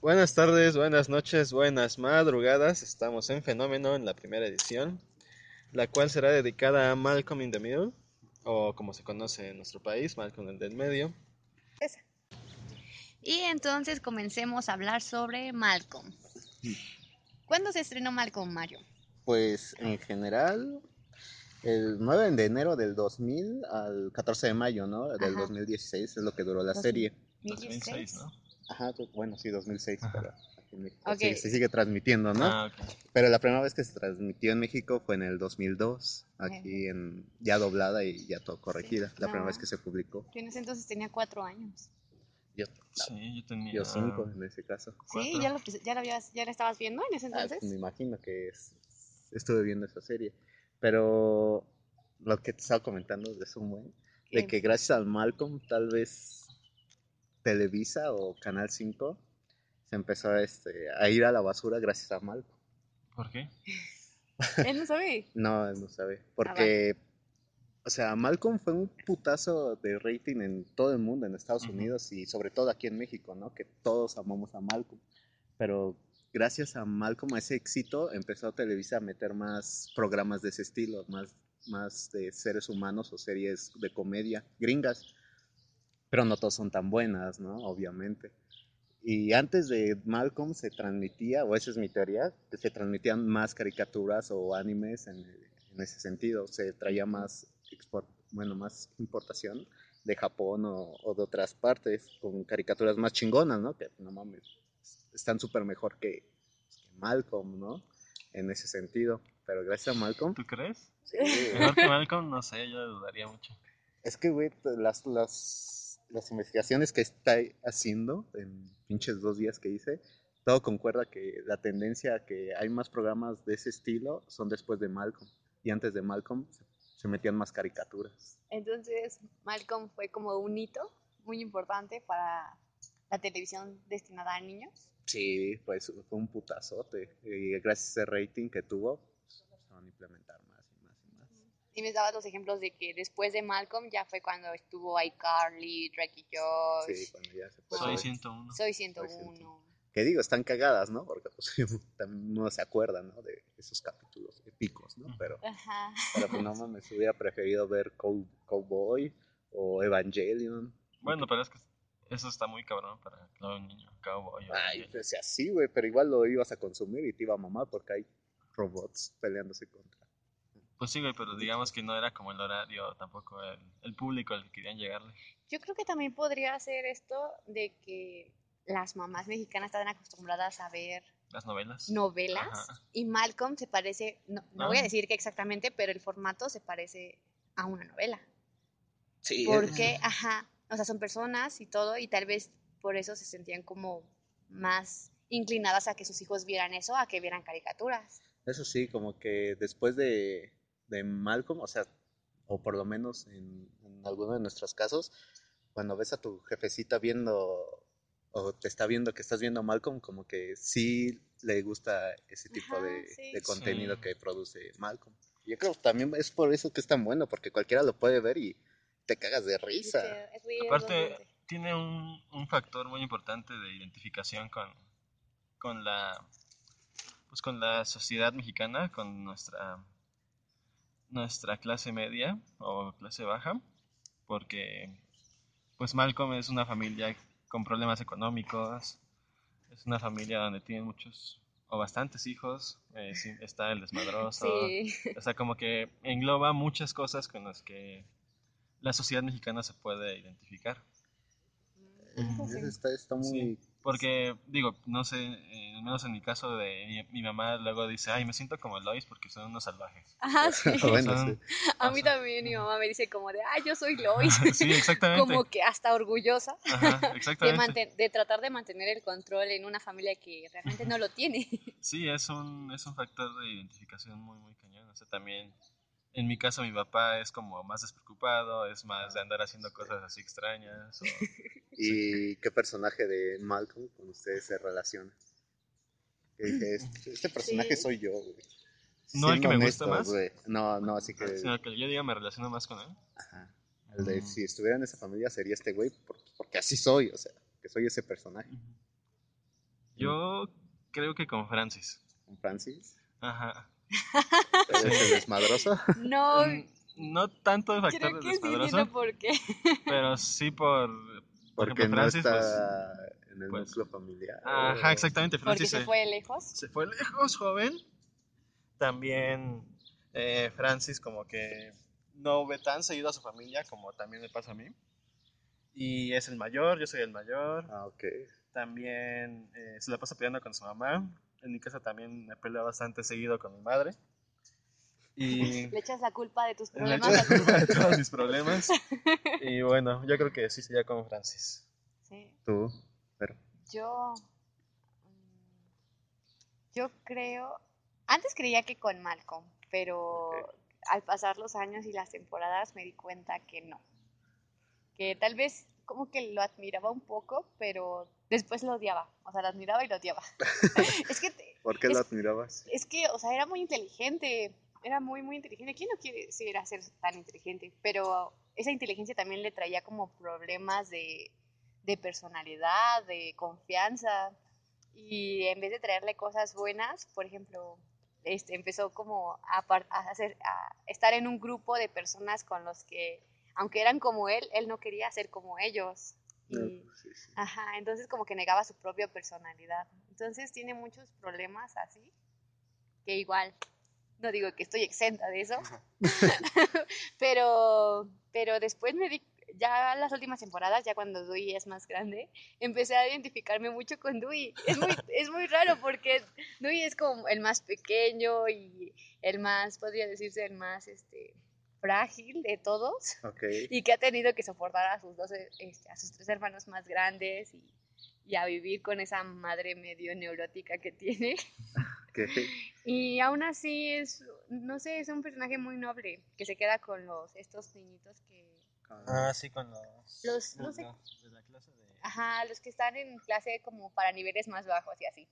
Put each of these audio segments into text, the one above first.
Buenas tardes, buenas noches, buenas madrugadas. Estamos en Fenómeno en la primera edición, la cual será dedicada a Malcolm in the Middle, o como se conoce en nuestro país, Malcolm en el medio. Esa. Y entonces comencemos a hablar sobre Malcolm. ¿Cuándo se estrenó Malcolm, Mario? Pues en general, el 9 de enero del 2000 al 14 de mayo, ¿no? Del Ajá. 2016 es lo que duró la 2000. serie. 2006, ¿no? Ajá, bueno, sí, 2006, Ajá. pero aquí en México Ok. sí, se sigue transmitiendo, ¿no? Ah, ok. Pero la primera vez que se transmitió en México fue en el 2002, aquí en ya doblada y ya todo corregida. La primera vez que se publicó. Yo en ese entonces tenía cuatro años. Yo, Sí, yo tenía... yo cinco en ese caso. Sí, Cuatro. ya lo, ya lo habías, ya la estabas viendo en ese Ah, entonces. pues me imagino que es- estuve viendo esa serie. Pero lo que te estaba comentando de eso, buen, de que gracias al Malcolm, tal vez Televisa o Canal 5 se empezó a, este, a ir a la basura gracias a Malcolm. ¿Por qué? Él no sabe. No, él no Ah, sabe. Porque, o sea, Malcolm fue un putazo de rating en todo el mundo, en Estados. Unidos y sobre todo aquí en México, ¿no? Que todos amamos a Malcolm. Pero gracias a Malcolm, a ese éxito, empezó Televisa a meter más programas de ese estilo, más, más de seres humanos o series de comedia gringas. Pero no todas son tan buenas, ¿no? Obviamente. Y antes de Malcolm se transmitía, o esa es mi teoría, que se transmitían más caricaturas o animes en, en ese sentido. Se traía más, export, bueno, más importación de Japón o, o de otras partes con caricaturas más chingonas, ¿no? Que no mames, están súper mejor que, que Malcolm, ¿no? En ese sentido. Pero gracias a Malcolm, ¿Tú crees? sí. Mejor que Malcolm, no sé, yo dudaría mucho. Es que, güey, las, las, las investigaciones que está haciendo en pinches dos días que hice, todo concuerda que la tendencia a que hay más programas de ese estilo son después de Malcolm. Y antes de Malcolm se, metían más caricaturas. Entonces, Malcolm fue como un hito muy importante para la televisión destinada a niños. Sí, pues fue un putazote. Y gracias a ese rating que tuvo, se van a implementar más. Y me dabas los ejemplos de que después de Malcolm ya fue cuando estuvo iCarly, Drake y Josh, Sí, cuando ya se puso- Soy 101. Soy Soy 101. Que digo, están cagadas, ¿no? Porque pues, también uno se acuerda, ¿no? De esos capítulos épicos, ¿no? Pero... Ajá. Pero pues no mames, hubiera preferido ver Cow- Cowboy o Evangelion. Bueno, pero es que eso está muy cabrón para un niño cowboy. o Ay, alguien. pues así, güey, pero igual lo ibas a consumir y te iba a mamar porque hay robots peleándose contra. Pues sí, güey, pero digamos que no era como el horario, tampoco el, el público al que querían llegarle. Yo creo que también podría ser esto de que las mamás mexicanas están acostumbradas a ver Las novelas. novelas Ajá. y Malcolm se parece, no, no voy a Ah. decir que exactamente, pero el formato se parece a una novela. Sí. Porque, ajá, o sea, son personas y todo y tal vez por eso se sentían como más inclinadas a que sus hijos vieran eso, a que vieran caricaturas. Eso sí, como que después de, de Malcolm, o sea, o por lo menos en, en alguno de nuestros casos, cuando ves a tu jefecita viendo o te está viendo que estás viendo Malcolm, como que sí le gusta ese tipo Ajá, de, sí. de contenido Sí. que produce Malcolm. Yo creo que también es por eso que es tan bueno, porque cualquiera lo puede ver y te cagas de risa. Aparte, tiene un, un factor muy importante de identificación con, con la pues con la sociedad mexicana, con nuestra nuestra clase media o clase baja, porque pues Malcolm es una familia con problemas económicos, es una familia donde tienen muchos o bastantes hijos, eh, sí, está el desmadroso, Sí. o sea, como que engloba muchas cosas con las que la sociedad mexicana se puede identificar. Está, está muy... Sí, porque, digo, no sé, en menos en mi caso de mi, mi mamá luego dice, ay, me siento como Lois porque son unos salvajes. Ajá, sí. bueno, Son- sí. A mí o sea, también mi mamá me dice como de, ay, yo soy Lois. Sí, exactamente. como que hasta orgullosa Ajá, de, exactamente. manten- de tratar de mantener el control en una familia que realmente no lo tiene. Sí, es un, es un factor de identificación muy, muy cañón. O sea, también, en mi caso, mi papá es como más despreocupado, es más de andar haciendo cosas así extrañas. o- ¿Y qué personaje de Malcolm con ustedes se relaciona? Dije, este, este personaje Sí. soy yo, güey. ¿No el que me gusta más? güey. No, no, así que... Sino que yo diga, me relaciono más con él. Ajá. El de, Mm. si estuviera en esa familia sería este güey, por- porque así soy, o sea, que soy ese personaje. Yo creo que con Francis. Con Francis, Ajá. ¿Eres el desmadroso? No, Mm, No tanto el factor creo que desmadroso, entiendo por qué. pero sí por, por Porque ejemplo, no Francis, está pues... en el pues- núcleo familiar. Ajá, exactamente. Porque Francis se se- fue lejos. se fue lejos, joven. También eh, Francis como que no ve tan seguido a su familia como también me pasa a mí. Y es el mayor, yo soy el mayor. Ah, ok. También eh, se la pasa peleando con su mamá. En mi casa también me peleo bastante seguido con mi madre. Y Le echas la culpa de tus le problemas echo a la culpa de todos mis problemas. Y bueno, yo creo que sí sería con Francis. Sí. Tú, pero Yo. mm, Yo creo. Antes creía que con Malcolm, pero Ok. al pasar los años y las temporadas me di cuenta que no. Que tal vez como que lo admiraba un poco, pero después lo odiaba. O sea, lo admiraba y lo odiaba. es que te- ¿por qué Es- lo admirabas? es que, o sea, era muy inteligente, era muy, muy inteligente. ¿Quién no quiere ser, ser tan inteligente? Pero esa inteligencia también le traía como problemas de, de personalidad, de confianza. Y en vez de traerle cosas buenas, por ejemplo, este, empezó como a, a hacer, a estar en un grupo de personas con los que, aunque eran como él, él no quería ser como ellos. Y, No, sí, sí. Ajá, entonces como que negaba su propia personalidad. Entonces tiene muchos problemas así, que igual, no digo que estoy exenta de eso, pero, pero después me di, ya las últimas temporadas, ya cuando Dewey es más grande, empecé a identificarme mucho con Dewey. Es muy, es muy raro porque Dewey es como el más pequeño y el más, podría decirse, el más, este frágil de todos Ok. y que ha tenido que soportar a sus dos, este, a sus tres hermanos más grandes y, y a vivir con esa madre medio neurótica que tiene. ok. Y aún así es, no sé, es un personaje muy noble que se queda con los estos niñitos que, Ah, sí, con los... Los- no sé- de la clase de... ajá, los que están en clase como para niveles más bajos y así.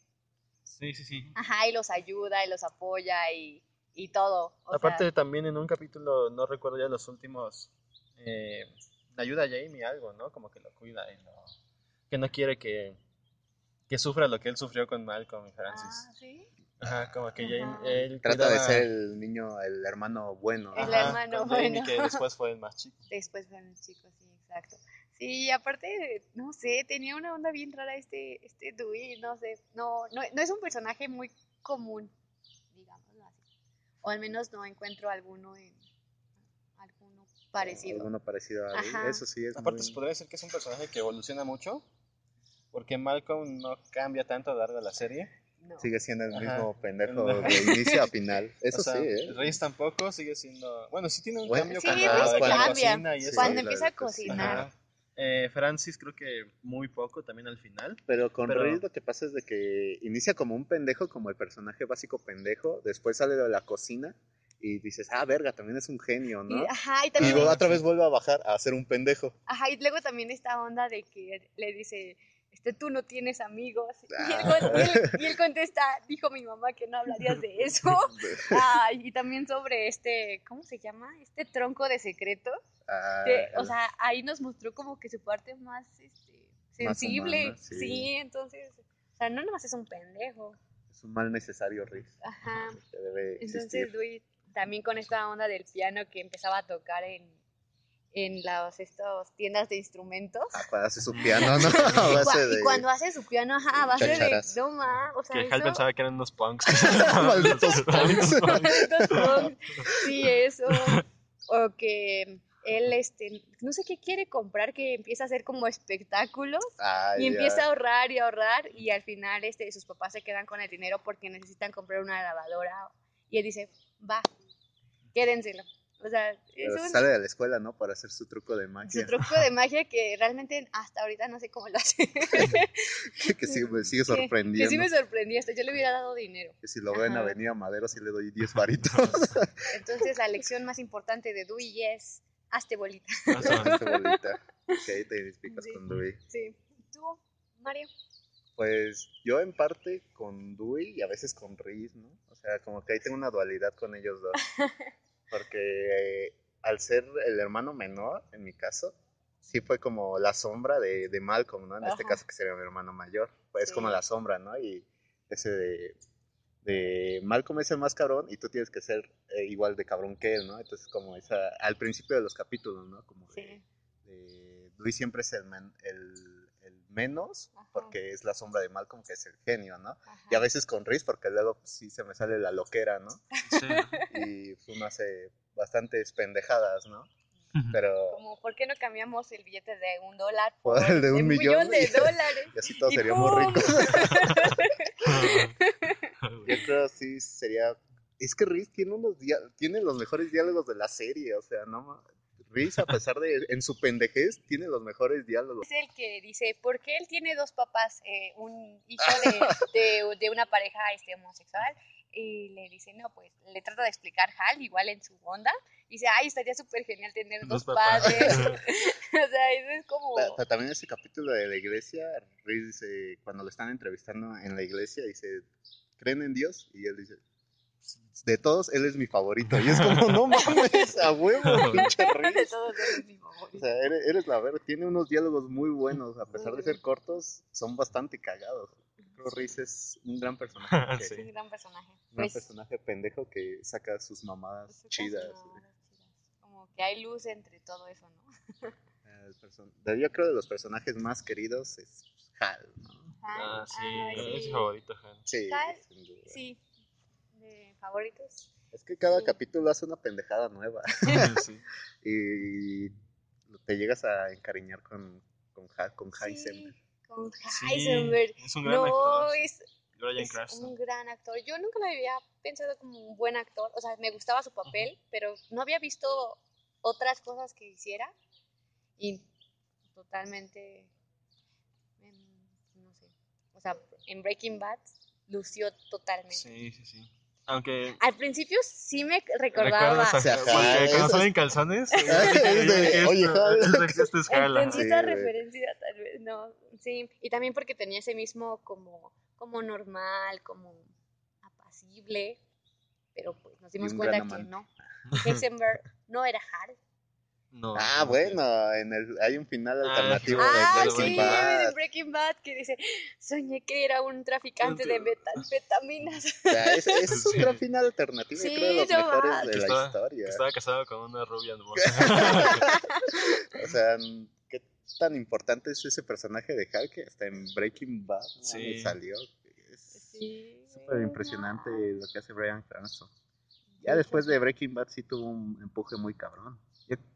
Sí, sí, sí. Ajá, y los ayuda y los apoya y, y todo. o Aparte sea, también en un capítulo, no recuerdo ya los últimos, eh, le ayuda a Jamie algo, ¿no? Como que lo cuida y lo, que no quiere que, que sufra lo que él sufrió con Malcolm y Francis. ah, ¿sí? Ajá, como que Ajá. Jamie, él Trata de cuidaba- ser el niño, el hermano bueno. ¿no? El Ajá, hermano con Jamie, bueno. que después fue el más chico. Después fueron los chicos, sí, exacto. Sí, aparte, no sé, tenía una onda bien rara este, este Dewey, no sé, no, no, no es un personaje muy común. O al menos no encuentro alguno en alguno parecido. Alguno parecido a. Eso sí es Aparte muy... se podría decir que es un personaje que evoluciona mucho, porque Malcolm no cambia tanto a lo largo de la serie. No. Sigue siendo el Ajá. mismo pendejo de inicio a final. Eso o sea, sí, ¿eh? Reyes tampoco sigue siendo... Bueno, sí tiene un Bueno, cambio Sí, cuando, cocina y Sí, eso. Cuando empieza a cocinar. Ajá. Eh, Francis creo que muy poco también al final. Pero con Pero- lo que pasa es de que inicia como un pendejo, como el personaje básico pendejo, después sale de la cocina y dices, ah, verga, también es un genio, ¿no? Y, ajá, y Y también, luego otra vez vuelve a bajar a ser un pendejo. ajá, y luego también esta onda de que le dice, este, tú no tienes amigos. Y, él, Ah. y él- y él contesta, dijo mi mamá que no hablarías de eso. Ah, y también sobre este, ¿cómo se llama? Este tronco de secreto. Ah, que, o sea, ahí nos mostró como que su parte más este, Más sensible. humana, sí. sí. entonces, o sea, no nomás es un pendejo. es un mal necesario, Riz. Ajá. Que debe Entonces. Luis, también con esta onda del piano que empezaba a tocar en, en las estos tiendas de instrumentos. Ah, cuando hace su piano, ¿no? A Y, cua- base y de... cuando hace su piano, ajá, a base de. No ma, o sea, Que Hal eso- pensaba que eran unos punks. Malditos punks. Malditos punks. Sí, eso. O que él, este, no sé qué quiere comprar, que empieza a hacer como espectáculos Ah, y empieza a ahorrar y ahorrar y al final, este, sus papás se quedan con el dinero porque necesitan comprar una lavadora y él dice, va, quédenselo. O sea, es un, sale de la escuela, ¿no? Para hacer su truco de su magia. truco de magia que realmente hasta ahorita no sé cómo lo hace. que sigue, me sigue Que- sorprendiendo. Que sí me sorprendió, hasta yo le hubiera dado dinero. Que si lo veo en. Avenida Madero, sí le doy 10 varitos. Entonces la lección más importante de Dewey es, hazte bolita. Hazte bolita. Que ahí te identificas Sí. con Dewey. Sí. ¿Tú, Mario? Pues yo en parte con Dewey y a veces con Riz, ¿no? O sea, como que ahí tengo una dualidad con ellos dos. Porque eh, al ser el hermano menor, en mi caso, sí fue como la sombra de, de Malcolm, ¿no? En este caso que sería mi hermano mayor. Pues es como la sombra, ¿no? Y ese de, de Malcolm es el más cabrón y tú tienes que ser eh, igual de cabrón que él, ¿no? Entonces como esa, al principio de los capítulos, ¿no? Como Sí. de Dewey siempre es el, men- el menos Ajá. porque es la sombra de Malcolm que es el genio, ¿no? Ajá. Y a veces con Riz porque luego pues, sí se me sale la loquera, ¿no? Sí. Y pues, uno hace bastantes pendejadas, ¿no? Pero Como, ¿por qué no cambiamos el billete de un dólar Por el de un millón de y- dólares? y así todos Y seríamos ¡pum! ricos. Yo creo sí sería... Es que Riz tiene unos dia- tiene los mejores diálogos de la serie, o sea, no Riz a pesar de en su pendejez tiene los mejores diálogos. Es el que dice, ¿por qué él tiene dos papás? eh, un hijo de, de- de una pareja este, homosexual. Y le dice, no, pues le trata de explicar Hal, igual en su onda. Y dice, ay, estaría súper genial tener dos, Dos papás. padres. o sea, eso es como... Ta- También ese capítulo de la iglesia, Riz dice, cuando lo están entrevistando en la iglesia, dice, ¿creen en Dios? Y él dice, de todos, él es mi favorito. Y es como, no mames, a huevo, pinche de todos él es mi O favorito. sea, eres, eres la verdad, tiene unos diálogos muy buenos, a pesar de ser cortos, son bastante cagados. Creo que Riz es un gran personaje. que- Es Sí. un gran personaje. Un gran Pues, personaje pendejo que saca sus mamadas pues, chidas. Como que hay luz entre todo eso, ¿no? El person- de- Yo creo de los personajes más queridos es Hal, ¿no? Ah, sí. Es mi favorito. Sí, Hal, sin duda. Sí, de favoritos. Es que cada Sí. capítulo hace una pendejada nueva Sí. y te llegas a encariñar con, con, con Heisenberg. Sí, con Sí, Heisenberg. Es un gran No, actor. es, Brian es un gran actor. Yo nunca lo había pensado como un buen actor. O sea, me gustaba su papel, pero no había visto otras cosas que hiciera. Y totalmente, no sé. O sea, en Breaking Bad lució totalmente. Sí, sí, sí. Aunque Al principio sí me recordaba. recuerdas a O sea, porque Hal, cuando eso salen calzones. Es de, oye. Este es. Entendí Sí, güey. referencia, tal vez, no, sí, y también porque tenía ese mismo como, como normal, como apacible, pero pues nos dimos cuenta que no, Heisenberg no era Hal. No, Ah, no, bueno, en el, hay un final Ah, alternativo Ah, de sí, Breaking de Bad. Breaking Bad, que dice, soñé que era un traficante de metanfetaminas. O sea, es, es un Sí. gran final alternativo, yo Sí, creo de los no mejores de Que la estaba- historia. Que estaba casado con una rubia hermosa. O sea, ¿qué tan importante es ese personaje de Hal que hasta en Breaking Bad Sí. salió? Es Sí, súper impresionante no. lo que hace Brian Cranston. Ya después de Breaking Bad sí tuvo un empuje muy cabrón.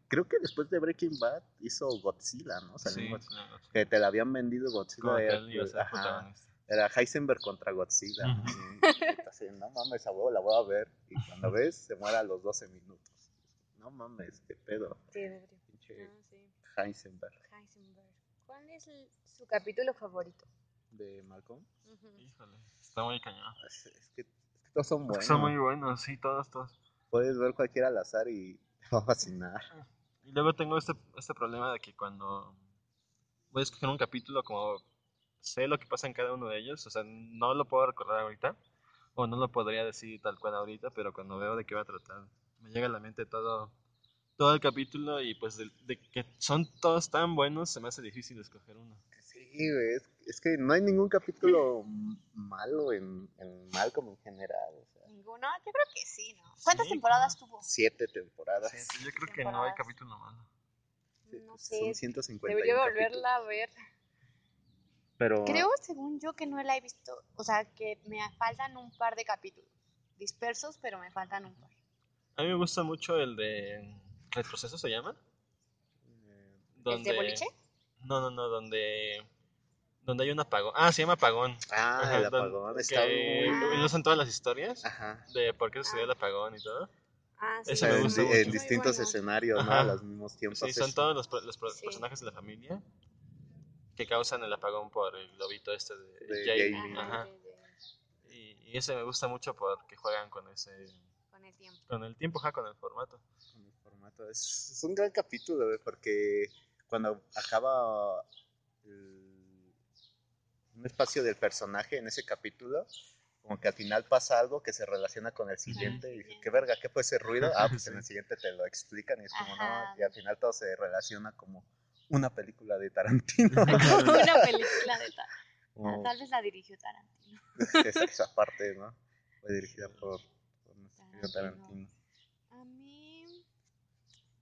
Creo que después de Breaking Bad hizo Godzilla, ¿no? Salió Sí, Godzilla. no, Que te la habían vendido Godzilla. era, ser ajá, era Heisenberg contra Godzilla. ¿no? Ujú. Y así, no mames, a huevo la voy a ver. Y cuando ves, se muere a los 12 minutos. No mames, qué pedo. Sí. Pinche Ah, sí. Heisenberg Heisenberg. ¿Cuál es el- su capítulo favorito? de Malcolm. Ujú. Híjole, está muy cañón. Es, es que, es que todos son buenos. Son muy buenos, sí, todos, todos. Puedes ver cualquiera al azar y te va a fascinar. Y luego tengo este, este problema de que cuando voy a escoger un capítulo, como sé lo que pasa en cada uno de ellos, o sea, no lo puedo recordar ahorita, o no lo podría decir tal cual ahorita, pero cuando veo de qué va a tratar, me llega a la mente todo, todo el capítulo y pues de, de que son todos tan buenos, se me hace difícil escoger uno. Sí, güey, es, es que no hay ningún capítulo malo en, en Malcolm en general. O sea, Ninguno, yo creo que sí, ¿no? ¿Cuántas Sí, temporadas tuvo? siete temporadas. Sí, yo creo que no hay capítulo malo. No Son sé, 150. debería volverla a ver. Pero Creo, según yo, que no la he visto. O sea, que me faltan un par de capítulos. Dispersos, pero me faltan un par. A mí me gusta mucho el de... ¿El proceso se llama? donde... boliche? No, no, no, donde... Donde hay un apagón. Ah, se llama apagón. Ah, Ajá, el apagón. Está que muy... ilustran todas las historias Ajá. de por qué sucedió el apagón y todo. Ah, sí. Ese me en, gusta en mucho. distintos Muy bueno. escenarios, ¿no? A los mismos tiempos. Sí, son todos los, los Sí. personajes de la familia que causan el apagón por el lobito este de, De Jamie. Jamie. Ajá. Y, y ese me gusta mucho porque juegan con ese con el tiempo. con el tiempo, ajá, con el formato. con el formato. Es, es un gran capítulo, güey, porque cuando acaba el- un espacio del personaje en ese capítulo, como que al final pasa algo que se relaciona con el siguiente. Y dices, ¿qué verga? ¿Qué fue ese ruido? Ah, pues en el siguiente te lo explican y es como, Ajá. no, y al final todo se relaciona como una película de Tarantino. Una película de tal. Como Tal vez la dirigió Tarantino. esa, esa parte, ¿no? Fue dirigida por, por nuestro querido Tarantino. Tarantino. A mí.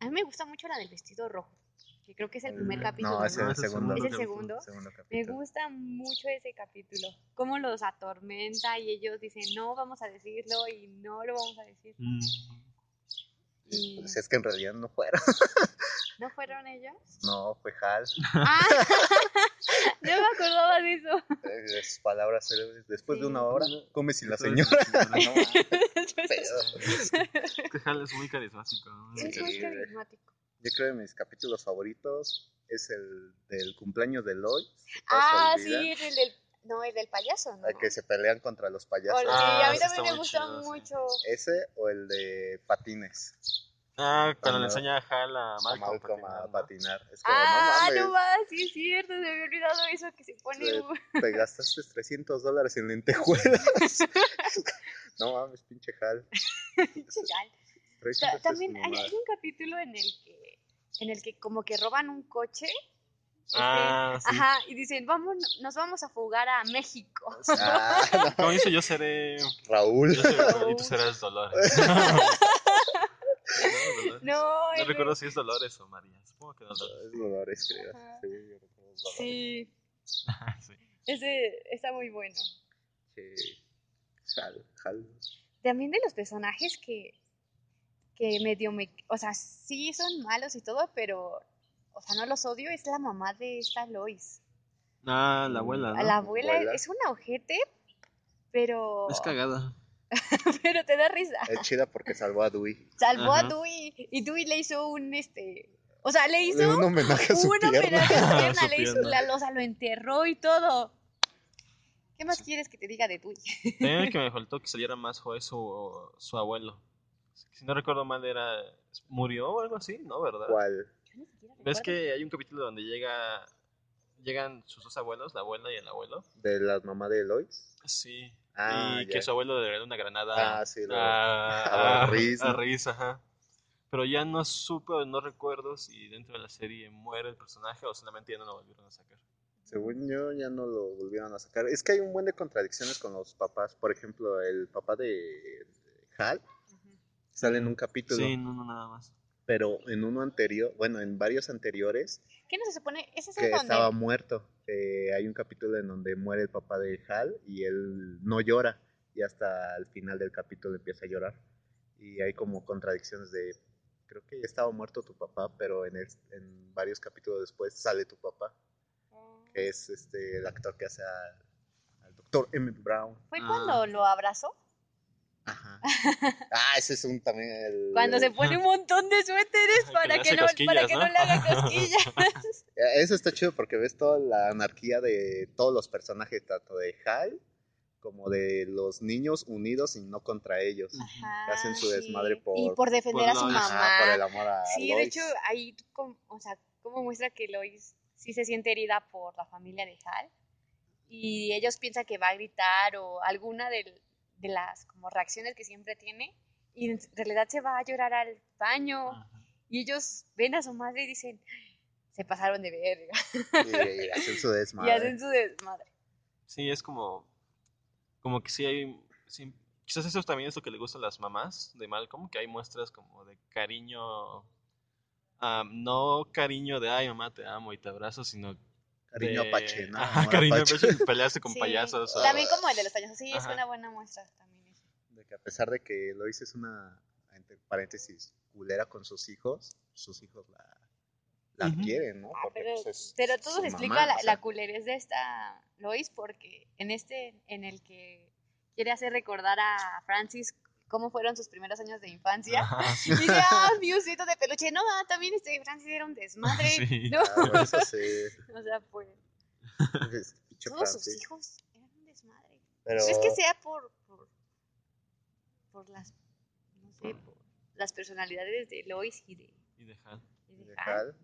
A mí me gusta mucho la del vestido rojo. Que creo que es el primer Mm, capítulo. No, es el Es el segundo. ¿Es el segundo. segundo? segundo Me gusta mucho ese capítulo. Cómo los atormenta y ellos dicen, no vamos a decirlo y no lo vamos a decir. Y- Pues es que en realidad no fueron. ¿No fueron ellos? No, fue Hal. ¡Ah! no me acordaba de eso. Eh, palabras célebres. Después de una hora, come sin la señora. Que Hal es muy carismático. ¿no? Es muy carismático. Yo creo que mis capítulos favoritos es el del cumpleaños de Lois. Ah, sí, el del. No, el del payaso, ¿no? el que se pelean contra los payasos. Sí, Ah, a mí ese también me gusta chido, sí. mucho. Ese o el de patines. Ah, cuando Cuando- le enseña a Hal a A Malcolm, Malcolm a ¿no? patinar. Es como, Ah, no no mames, más, sí es cierto, se me había olvidado eso que se pone. Un- te gastaste 300 dólares en lentejuelas. no mames, pinche Hal. También hay, hay un capítulo en el que en el que como que roban un coche. este, Ah, sí. Ajá, y dicen, vamos, nos vamos a fugar a México. Ah, Como dice, yo seré. no, Raúl. Yo seré Raúl y tú serás Dolores. no. No, No el- recuerdo si es Dolores o María. Supongo que Dolores. Es Dolores, creo. Ajá. Sí, yo recuerdo Dolores. Sí, sí. ese está muy bueno. Sí. Hal, Hal. También de los personajes que, que medio me... O sea, sí son malos y todo, pero... O sea, no los odio, es la mamá de esta Lois. Ah, la abuela, A la abuela Abuela. es una ojete, pero... Es cagada. pero te da risa. Es chida porque salvó a Dewey. Salvó a. Dewey y Dewey le hizo un este, o sea, le hizo un homenaje a su un pierna. homenaje a su pierna, Su le hizo pierna. la losa, lo enterró y todo. ¿Qué más quieres que te diga de Dewey? También que me faltó que saliera más su, su abuelo. Si no recuerdo mal, era. ¿Murió o algo así? ¿No, verdad? ¿Cuál? ¿Ves que hay un capítulo donde llega. Llegan sus dos abuelos, la abuela y el abuelo? ¿De la mamá de Lois? Sí. Ah, y ya. que su abuelo le regaló una granada Ah, sí, lo- a, a Riz, a ¿no? Riz, ajá. Pero ya no supe, o no recuerdo si dentro de la serie muere el personaje o solamente ya no lo volvieron a sacar. Según yo, ya no lo volvieron a sacar. Es que hay un buen de contradicciones con los papás. Por ejemplo, el papá de, de Hal. Sale en un capítulo, Sí, no, no, nada más. pero en uno anterior, bueno, en varios anteriores, ¿Qué no se supone? Ese es que el donde estaba muerto. Eh, hay un capítulo en donde muere el papá de Hal y él no llora y hasta el final del capítulo empieza a llorar. Y hay como contradicciones de, creo que estaba muerto tu papá, pero en, el- en varios capítulos después sale tu papá, que es este el actor que hace al, al doctor Emmett Brown. ¿Fue Ah. cuando lo abrazó? Ajá. Ah, ese es un también el... Cuando se pone un montón de suéteres para que, no, para que ¿no? no le haga cosquillas. Eh, Eso está chido porque ves toda la anarquía de todos los personajes, tanto de Hal como de los niños unidos y no contra ellos. Ajá, Hacen su desmadre por- Y por defender por a su Lois. mamá. Ajá, por el amor a Sí, de hecho, ahí, com- o sea, como muestra que Lois sí se siente herida por la familia de Hal y ellos piensan que va a gritar o alguna del- de las como reacciones que siempre tiene y en realidad se va a llorar al baño Ajá. y ellos ven a su madre y dicen, se pasaron de verga Y, y hacen su y desmadre. hacen su desmadre. Sí, es como. Como que sí hay. sí, quizás eso también es lo que le gusta a las mamás de Malcolm, que hay muestras como de cariño. ah, no cariño de ay mamá te amo y te abrazo, sino. Cariño de- apache, ¿no? Ajá, Amor cariño apache. apache, pelearse con Sí, payasos. o- También como el de los payasos, sí, es una buena muestra también. De que a pesar de que Lois es una, entre paréntesis, culera con sus hijos, sus hijos la, la quieren, ¿no? Ah, Porque, pero, pues, es pero todo se explica mamá, la, o sea, la culerez de esta Lois porque en este, en el que quiere hacer recordar a Francis cómo fueron sus primeros años de infancia. Ajá, sí. Y dice, ah, mi osito de peluche. No, ah, también este Francis era un desmadre. Sí. No, ah, eso sí. o sea, pues, todos sus hijos eran un desmadre. Pero, No es que sea por, por, por las, no sé, por las personalidades de Lois y de, Y de Hal. y de de Hal. Hal,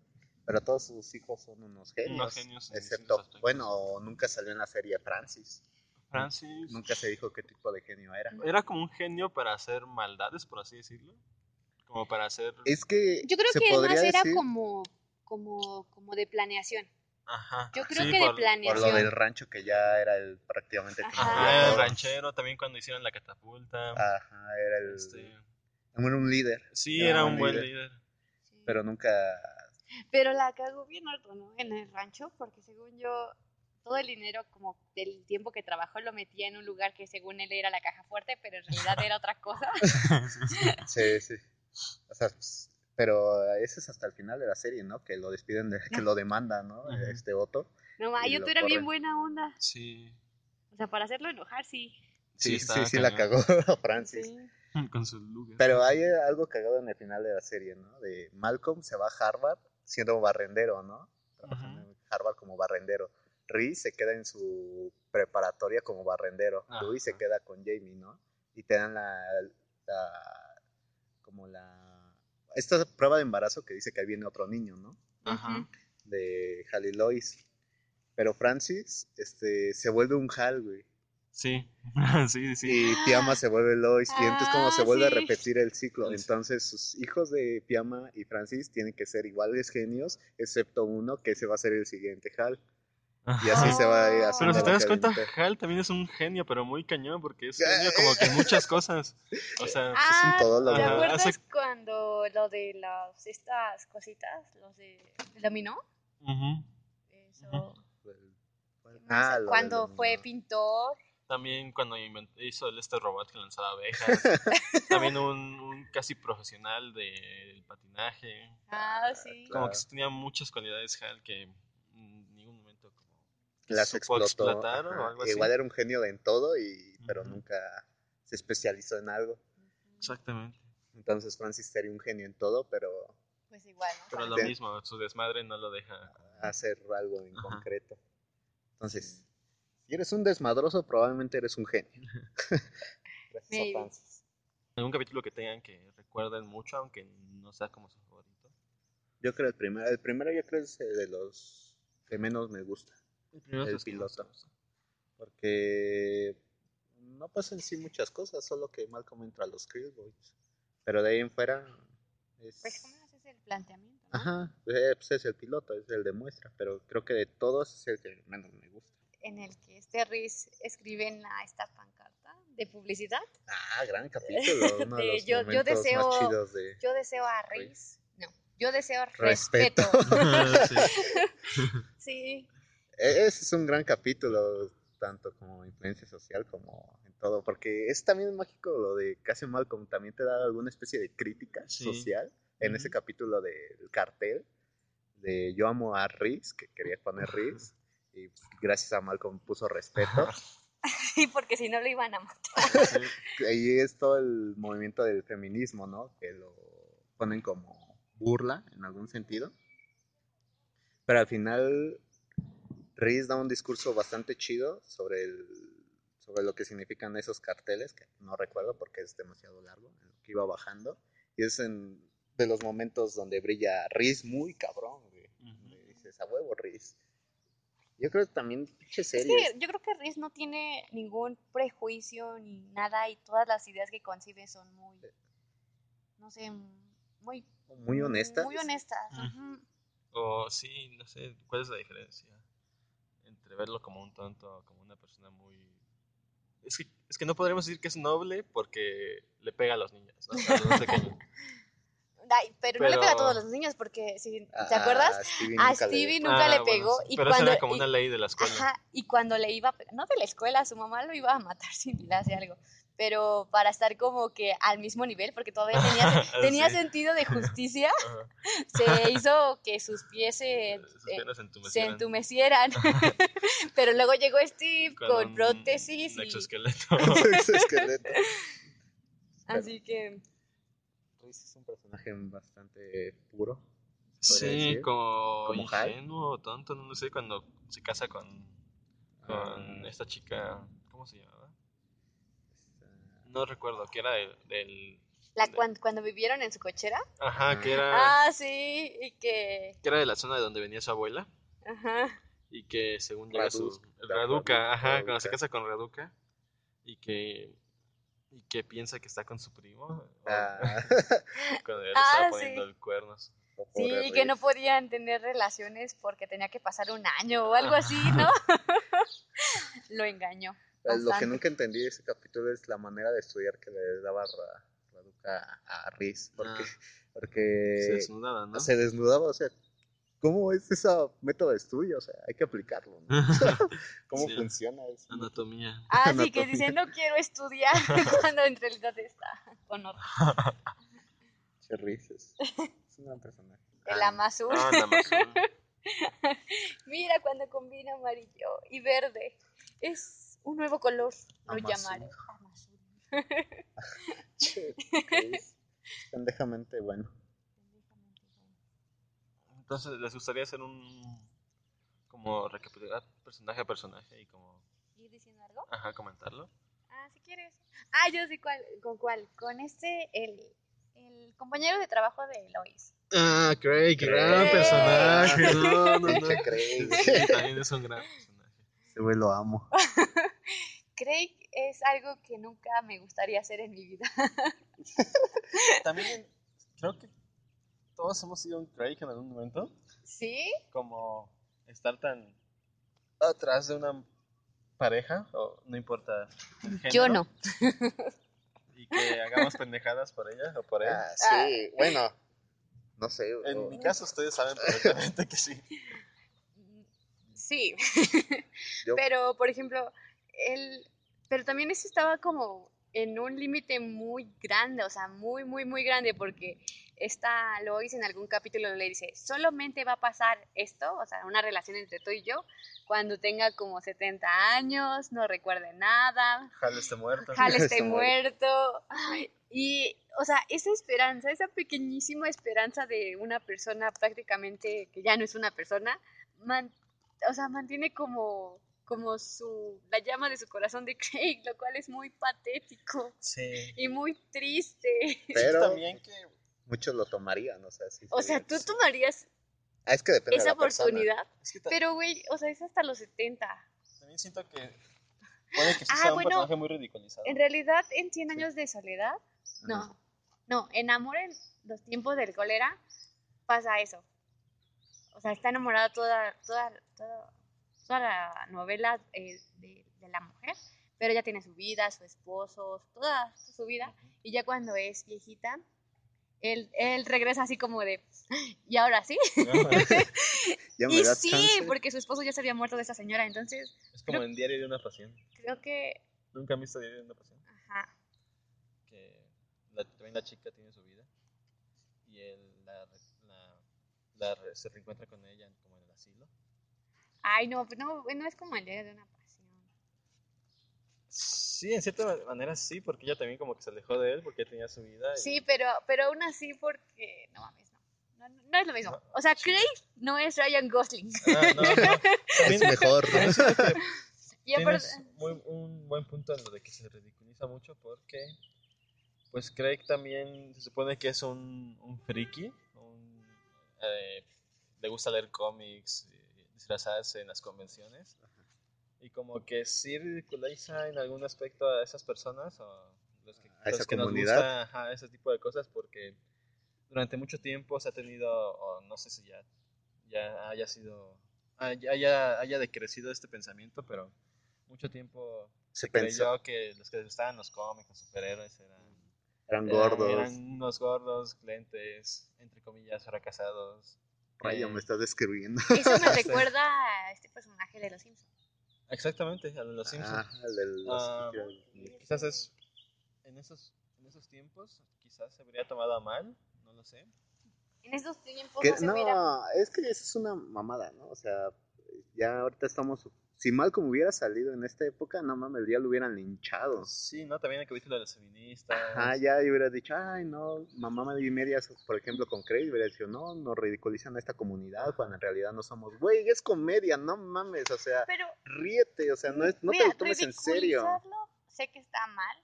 pero todos sus hijos son unos genios. Unos genios excepto, bueno, nunca salió en la serie Francis. Francis Nunca se dijo qué tipo de genio era. era como un genio para hacer maldades, por así decirlo. Como para hacer... Es que Yo creo se que podría más era decir, como, como, como de planeación. Ajá. Yo creo sí, que de por- por planeación. lo del rancho que ya era el prácticamente Ajá. de el ranchero, también cuando hicieron la catapulta. Ajá, era el este, era un líder, sí, era era un un buen líder. líder. Sí. pero nunca Pero la cagó bien harto, ¿no? En el rancho, porque según yo, todo el dinero como del tiempo que trabajó lo metía en un lugar que según él era la caja fuerte, pero en realidad era otra cosa. Sí, sí. O sea, pues, pero ese es hasta el final de la serie, ¿no? Que lo despiden, de, que lo demandan, ¿no? Este Otto. No, ma, tú era bien buena onda. Sí, O sea, para hacerlo enojar, sí. Sí, Sí, sí, sí, la cagó. Francis. Sí. con sus lugares. Pero hay algo cagado en el final de la serie, ¿no? De Malcolm se va a Harvard siendo barrendero, ¿no? Trabajando en Harvard como barrendero. Reese se queda en su preparatoria como barrendero. Ajá. Louis se queda con Jamie, ¿no? Y te dan la, la- como la esta prueba de embarazo que dice que ahí viene otro niño, ¿no? Ajá. De Hal y Lois. Pero Francis este, se vuelve un Hal, güey. Sí, sí, sí. Y Piama se vuelve Lois. Y entonces como se Ah, vuelve a repetir el ciclo. Entonces sus hijos de Piama y Francis tienen que ser iguales genios, excepto uno que ese va a ser el siguiente Hal. Y así se va a ir haciendo Pero si te das cuenta. Hal también es un genio, pero muy cañón, porque es genio como que en muchas cosas. O sea, Ah, todólogo. ¿te Ajá, acuerdas hace- cuando lo de las estas cositas, los de el dominó? ujú. Eso. Ah, cuando fue pintor. también cuando hizo el este robot que lanzaba abejas. también un, un casi profesional del patinaje. Ah, sí. Como Claro. que sí tenía muchas cualidades Hal que en ningún momento como Las explotó. o algo así. Igual era un genio en todo, y, pero Ujú. nunca se especializó en algo. Exactamente. Entonces Francis sería un genio en todo, pero Pues igual, ¿no? Pero lo Sí. mismo, su desmadre no lo deja. hacer algo en Ajá. concreto. Entonces, si eres un desmadroso, probablemente eres un genio. Gracias a Francis. ¿Algún capítulo que tengan que recuerden mucho, aunque no sea como su favorito? Yo creo el primero, el primero yo creo es el de los que menos me gusta, El primero El piloto. porque no pasa en sí muchas cosas, solo que Malcolm entra a los Krillboys. Pero de ahí en fuera es... Pues como ese es el planteamiento, ¿no? Ajá, eh, pues es el piloto, es el de muestra, pero creo que de todos es el que menos me gusta. En el que este Riz escribe en la, esta pancarta de publicidad. Ah, gran capítulo, uno de, De los yo- yo deseo- más chidos de... Yo deseo a Riz. No, yo deseo Respeto. respeto. Sí. sí. E- Ese es un gran capítulo, tanto como influencia social como en todo, porque es también mágico lo de hace Malcolm, también te da alguna especie de crítica Sí. social en ese capítulo del cartel de Yo amo a Riz, que quería poner Riz, y gracias a Malcolm puso respeto. Sí, porque si no lo iban a matar. Ahí es todo el movimiento del feminismo, ¿no? Que lo ponen como burla en algún sentido. Pero al final, Riz da un discurso bastante chido sobre, el, sobre lo que significan esos carteles, que no recuerdo porque es demasiado largo, en lo que iba bajando. Y es en, de los momentos donde brilla Riz muy cabrón, güey. Ujú. Donde dices, a huevo, Riz. Yo creo que también pinche Es que yo creo que Riz no tiene ningún prejuicio ni nada y todas las ideas que concibe son muy, no sé, muy... Muy honestas. Muy honestas. Ujú. ujú. O sí, no sé, ¿cuál es la diferencia? Entre verlo como un tonto como una persona muy... Es que, es que no podríamos decir que es noble porque le pega a los niños, ¿no? A los pequeños. Ay, pero, no le pega a todos los niños porque, si, ¿te Ah, acuerdas? Stevie A nunca le- Stevie nunca Ah, le bueno, pegó sí, y pero eso cuando era como y- una ley de la escuela. Ajá, y cuando le iba, no de la escuela, su mamá lo iba a matar si le hace algo, pero para estar como que al mismo nivel, porque todavía tenía, tenía Sí. sentido de justicia, se hizo que sus pies se, Sus eh, piernas se entumecieran entumecieran. pero luego llegó Steve con, un- prótesis un y exoesqueleto. Así que Reese es un personaje bastante puro. Sí, decir. como, Como ingenuo o tonto, no lo sé, cuando se casa con, con Ah. esta chica, ¿cómo se llamaba? No recuerdo, que era del... del- la, de- cuan- cuando vivieron en su cochera. Ajá, que era, Ah, sí, y que... que era de la zona de donde venía su abuela Ajá. y que según llega su... Raduca, Raduca, ajá, Raduca. cuando se casa con Raduca y que... Y que piensa que está con su primo. Ah, Cuando ya le Ah, estaba sí. poniendo el cuernos. Sí, pobre que no podían tener relaciones porque tenía que pasar un año o algo así, ¿no? Lo engañó. Lo que bastante. nunca entendí de ese capítulo es la manera de estudiar que le daba Ra- Raduca a Riz. Porque, Ah. porque Se desnudaba, ¿no? se desnudaba, o sea, ¿cómo es ese método de estudio? O sea, hay que aplicarlo, ¿no? ¿Cómo Sí. funciona eso? Anatomía. Ah, sí, que Anatomía. dice, no quiero estudiar cuando en realidad está con otro. Che, Riz es, es un gran personaje. El Amazon. Ah, nada más. Mira cuando combina amarillo y verde. Es un nuevo color. Lo llamaré Amazon. che, Riz, pendejamente bueno. Entonces, ¿les gustaría hacer un... como recapitular personaje a personaje y como... ¿Ir diciendo algo? Ajá, comentarlo? Ah, si quieres. Ah, yo sé cuál. ¿Con cuál? Con este, el, el compañero de trabajo de Lois. Ah, Craig, gran personaje. No, no, no. Craig. Sí, también es un gran personaje. Ese güey lo amo. Craig es algo que nunca me gustaría hacer en mi vida. También creo que todos hemos sido un Craig en algún momento. ¿Sí? Como estar tan atrás de una pareja, o no importa el género, Yo no. Y que hagamos pendejadas por ella o por él. Ah, sí, bueno, no sé. En o- mi caso, ustedes saben perfectamente que sí. Sí. Yo- Pero, por ejemplo, él. Pero también ese estaba como en un límite muy grande, o sea, muy, muy, muy grande, porque esta Lois en algún capítulo le dice: solamente va a pasar esto, o sea, una relación entre tú y yo, cuando tenga como 70 años, no recuerde nada, Hal esté muerto. Hal esté muerto. Ay, Y, o sea, esa esperanza, esa pequeñísima esperanza de una persona prácticamente que ya no es una persona, man- o sea, mantiene como, como su, la llama de su corazón de Craig, lo cual es muy patético Sí. y muy triste. Pero también que muchos lo tomarían, o sea, sí. O sea, tú tomarías Ah, es que depende de esa la oportunidad, es que ta- pero, güey, o sea, es hasta los 70. también siento que puede que sí Ah, sea un bueno, personaje muy ridiculizado. En realidad, en 100 años de soledad, No, no, en Amor en los tiempos del cólera pasa eso. O sea, está enamorada toda, toda, toda, toda la novela eh, de, de la mujer, pero ella tiene su vida, su esposo, toda su vida, y ya cuando es viejita, él, él regresa así como de, ¿y ahora sí? Ya me Y sí, chance. porque su esposo ya se había muerto de esa señora, entonces es como en Diario de una Pasión. creo que, Nunca han visto Diario de una Pasión. ajá, Que la, también la chica tiene su vida y él la, la- la re- se reencuentra con ella como en el asilo. Ay no, no, no es como el día de una pasión. Sí, en cierta manera sí, porque ella también como que se alejó de él porque ella tenía su vida. y- Sí, pero, pero aún así porque, no mames, no. No, no- es lo mismo. No, O sea, sí. Craig no es Ryan Gosling. Ah, no, no. Es mejor, Y aparte- tienes muy, un buen punto en lo de que se ridiculiza mucho porque pues Craig también se supone que es un, un friki, un, eh, le gusta leer cómics, eh, disfrazarse en las convenciones y como que sí ridiculiza en algún aspecto a esas personas o los que, A los esa que nos comunidad. gusta ajá, ese tipo de cosas porque durante mucho tiempo se ha tenido, o no sé si ya, ya haya sido, haya, haya, decrecido este pensamiento, pero mucho tiempo Se se pensó. que los que gustaban los cómics, los superhéroes eran, Eran gordos. Eran unos gordos, clientes, entre comillas, fracasados. Rayo, Eh, me estás describiendo. Eso me recuerda a este personaje de Los Simpsons. Exactamente, a los Simpsons. Ah, el de los- Ah, quizás es en esos, en esos tiempos, quizás se habría tomado a mal, no lo sé. En esos tiempos Que- no se hubiera... no, es que eso es una mamada, ¿no? O sea, ya ahorita estamos. Si Malcolm hubiera salido en esta época, no mames, ya lo hubieran linchado. Sí, ¿no? También el capítulo de los feministas. Ah, ya hubiera dicho, ay, no, mamá y media, por ejemplo, con Craig, hubiera dicho, no, nos ridiculizan a esta comunidad cuando en realidad no somos, güey, es comedia, no mames, o sea, Pero, ríete, o sea, no, es, no te mira, lo tomes en serio. Sé que está mal,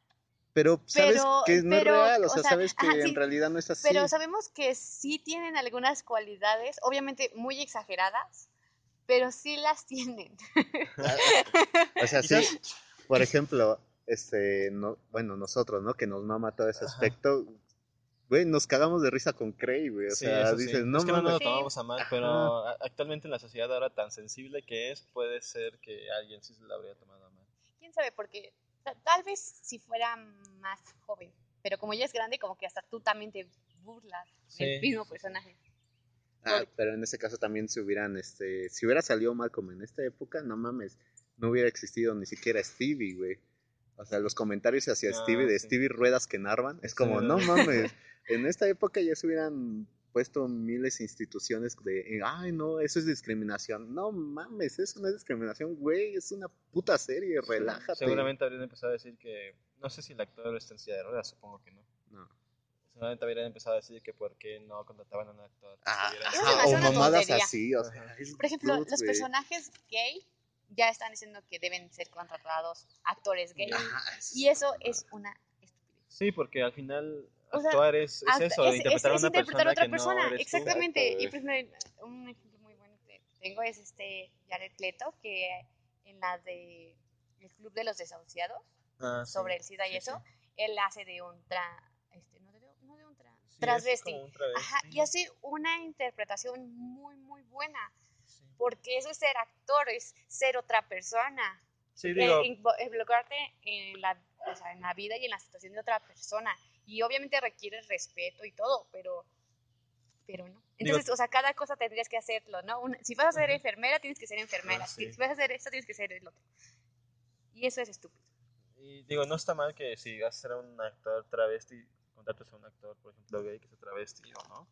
Pero sabes Pero- que no pero, es real, o o sea, sea, sabes que ajá, sí, en realidad no es así. pero sabemos que sí tienen algunas cualidades, obviamente muy exageradas, pero sí las tienen. O sea, sí, por ejemplo, este, no, bueno, nosotros, ¿no? Que nos mama todo ese Ajá. aspecto, güey, nos cagamos de risa con Craig, güey, o Sí, sea, eso sí. dices, no es que no nos lo tomamos a mal, pero actualmente en la sociedad ahora tan sensible que es, puede ser que alguien sí se lo habría tomado a mal. ¿Quién sabe? Porque ta- tal vez si fuera más joven, pero como ya es grande, como que hasta tú también te burlas Sí, del mismo personaje. Pero en ese caso también se hubieran, este, si hubiera salido Malcolm en esta época, no mames, no hubiera existido ni siquiera Stevie, güey. O sea, los comentarios hacia Ah, Stevie de sí. Stevie Ruedas que narvan, es Sí, como, no mames, en esta época ya se hubieran puesto miles de instituciones de, ay, no, eso es discriminación. No mames, eso no es discriminación, güey, es una puta serie, relájate. Seguramente habrían empezado a decir que, no sé si el actor está en silla de ruedas, supongo que no. No. Seguramente habrían empezado a decir que por qué no contrataban a un actor. Ah, o mamadas así, o sea, es Por ejemplo, dude, los güey. personajes gay ya están diciendo que deben ser contratados actores gay. Ajá, es Y eso es una estupidez. Sí, porque al final O sea, actuar es, es eso, de interpretar a es una interpretar persona a otra que persona. no eres tú. Exactamente. Exacto, y por ejemplo, un ejemplo muy bueno que tengo es este Jared Leto, que en la de El Club de los Desahuciados, Ah, sí. sobre el SIDA y sí, eso, sí. él hace de un tra... Este, no, de, no de un tra... Sí, travesti. Ajá, y hace una interpretación muy, muy buena. Sí. Porque eso es ser actor, es ser otra persona. Sí, Eh, digo, invo- involucrarte en la, o sea, en la vida y en la situación de otra persona. Y obviamente requiere respeto y todo, pero, pero no. Digo- Entonces, o sea, cada cosa tendrías que hacerlo, ¿no? Una- si vas a ser enfermera, tienes que ser enfermera. Ah, sí. Si vas a hacer esto, tienes que ser el otro. Y eso es estúpido. y digo, no está mal que si vas a ser un actor travesti, contrates a un actor, por ejemplo, gay que sea travesti o no.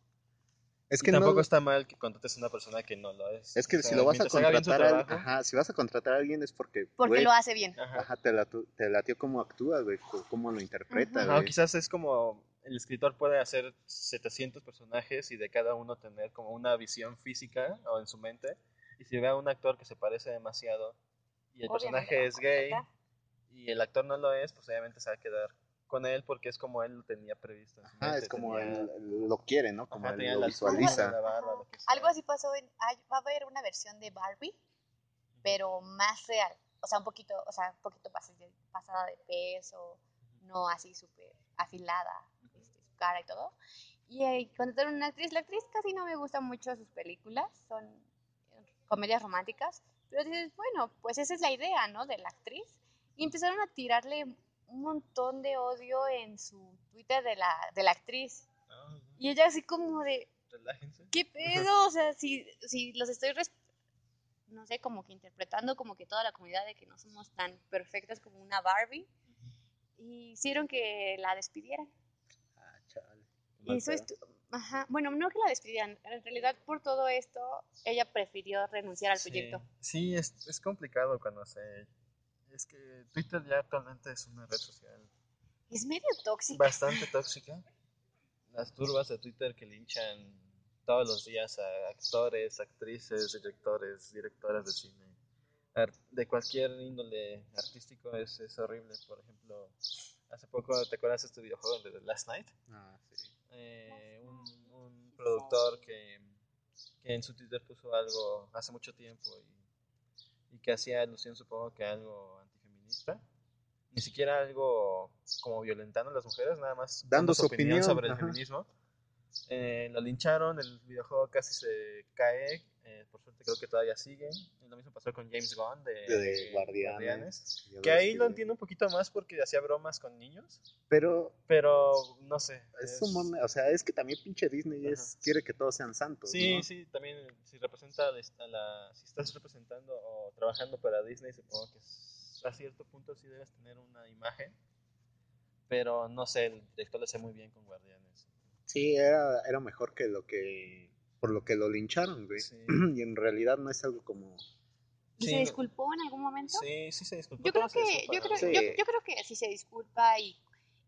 Es Y que tampoco no, está mal que contrates a una persona que no lo es. es que O si sea, lo vas a contratar, a, trabajo, ajá, si vas a contratar a alguien es porque, Porque güey, lo hace bien. ajá. Ajá, te, latu- te latió cómo actúa, güey, cómo lo interpreta, güey. quizás es como el escritor puede hacer 700 personajes y de cada uno tener como una visión física o en su mente. Y si ve a un actor que se parece demasiado y el Obviamente personaje es gay y el actor no lo es, pues obviamente se va a quedar con él porque es como él lo tenía previsto. mente, es como tenía- él, lo quiere, ¿no? Como ajá, él lo visualiza. la barba, lo que sea. Algo así pasó en... hay- va a haber una versión de Barbie, pero más real. O sea, un poquito, o sea, un poquito pasada de peso, no así súper afilada, este, su cara y todo. Y eh, contrataron una actriz. La actriz casi no me gustan mucho sus películas, son comedias románticas. Pero dices, bueno, pues esa es la idea, ¿no? De la actriz. Y empezaron a tirarle un montón de odio en su Twitter de la, de la actriz. Ah, no, Y ella así como de, relájense. ¿qué pedo? O sea, si, si los estoy, no sé, como que interpretando como que toda la comunidad de que no somos tan perfectas como una Barbie, y hicieron que la despidieran. Ah, chale. Y eso es, ajá, bueno, no que la despidieran, en realidad por todo esto ella prefirió renunciar al Sí, proyecto. Sí, es, es complicado cuando se... Es que Twitter ya actualmente es una red social Es medio tóxica. bastante tóxica. Las turbas de Twitter que linchan todos los días a actores, actrices, directores, directoras de cine, de cualquier índole artístico es, es horrible. Por ejemplo, hace poco, ¿te acuerdas de este videojuego de The Last Night? Ah, sí. Eh, un, un productor que, que en su Twitter puso algo hace mucho tiempo y, y que hacía alusión, supongo que a algo antifeminista. Ni siquiera algo como violentando a las mujeres, nada más Dando su su opinión, opinión, sobre el feminismo. Eh, lo lincharon, el videojuego casi se cae. eh, por suerte creo que todavía sigue. Y lo mismo pasó con James Gunn de, De Guardianes. Que ahí lo entiendo un poquito más porque hacía bromas con niños. Pero Pero no sé. es un mon- o sea, es que también pinche Disney es, quiere que todos sean santos. Sí, ¿no? sí, también si representa a la- si estás representando o trabajando para Disney, supongo que a cierto punto sí debes tener una imagen, pero no sé, el director lo hace muy bien con Guardianes. Sí, era, era mejor que lo que por lo que lo lincharon, güey. Sí, Y en realidad no es algo como ¿Y Sí, se disculpó en algún momento? sí, sí se disculpó. Yo creo que, disculpa, yo creo. Sí. yo, yo creo que si se disculpa y,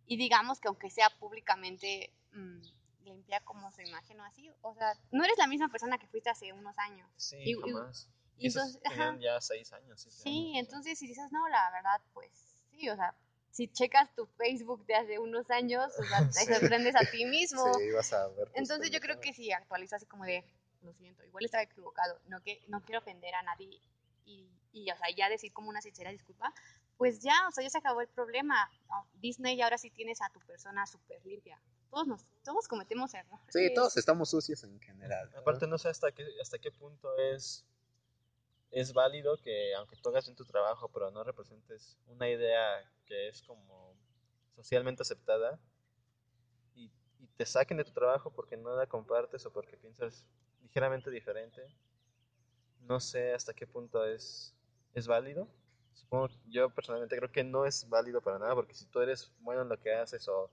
y digamos que aunque sea públicamente mm, limpia como su imagen o así, o sea, no eres la misma persona que fuiste hace unos años. Sí, y- jamás. Y Y entonces, ajá, ya seis años. siete sí, años, ¿no? entonces si dices, no, la verdad, pues sí, o sea, si checas tu Facebook de hace unos años, o sea, te Sí. sorprendes a ti mismo. Sí, vas a ver. Entonces yo creo que si actualiza así como de, lo siento, igual estaba equivocado, no que no quiero ofender a nadie y, y o sea, ya decir como una sincera disculpa, pues ya, o sea, ya se acabó el problema. No, Disney ahora sí tienes a tu persona súper limpia. Todos nos, todos cometemos errores. Sí, todos estamos sucios en general. ¿no? Aparte no sé hasta qué, hasta qué punto es, es válido que aunque tú hagas bien tu trabajo, pero no representes una idea que es como socialmente aceptada y, y te saquen de tu trabajo porque no la compartes o porque piensas ligeramente diferente, no sé hasta qué punto es, es válido. Supongo, yo personalmente creo que no es válido para nada porque si tú eres bueno en lo que haces o,